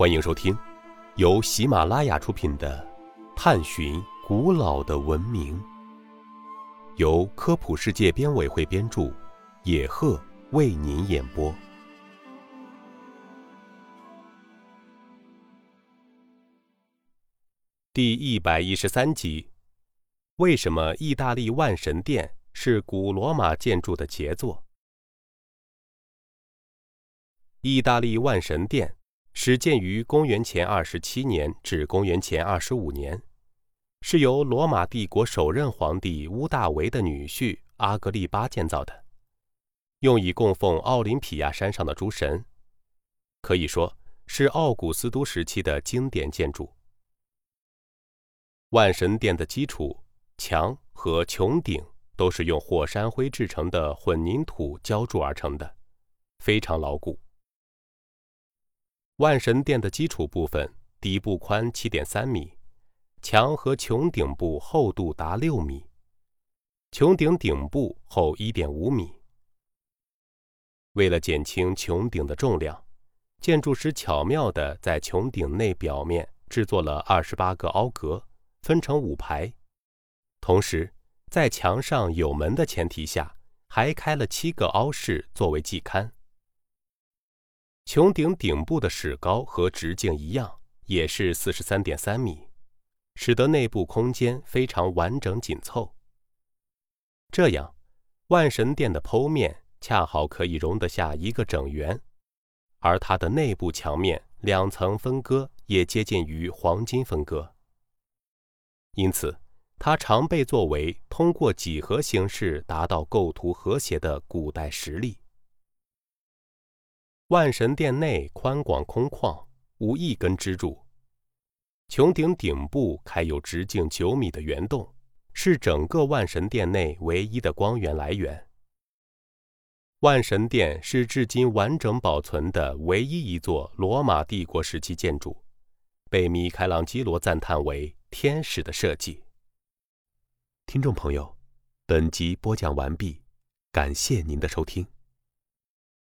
欢迎收听由喜马拉雅出品的《探寻古老的文明》，由科普世界编委会编著，野鹤为您演播。第一百一十三集：为什么意大利万神殿是古罗马建筑的杰作？意大利万神殿始建于公元前二十七年至公元前二十五年，是由罗马帝国首任皇帝屋大维的女婿阿格利巴建造的，用以供奉奥林匹亚山上的诸神，可以说是奥古斯都时期的经典建筑。万神殿的基础墙和穹顶都是用火山灰制成的混凝土浇筑而成的，非常牢固。万神殿的基础部分底部宽七点三米，墙和穹顶部厚度达六米，穹顶顶部厚一点五米。为了减轻穹顶的重量，建筑师巧妙地在穹顶内表面制作了二十八个凹格。分成五排，同时在墙上有门的前提下，还开了七个凹室作为祭龛。穹顶顶部的史高和直径一样，也是四十三点三米，使得内部空间非常完整紧凑。这样，万神殿的剖面恰好可以容得下一个整圆，而它的内部墙面两层分割也接近于黄金分割。因此，它常被作为通过几何形式达到构图和谐的古代实例。万神殿内宽广空旷，无一根支柱。穹顶顶部开有直径九米的圆洞，是整个万神殿内唯一的光源来源。万神殿是至今完整保存的唯一一座罗马帝国时期建筑，被米开朗基罗赞叹为。天使的设计。听众朋友，本集播讲完毕，感谢您的收听。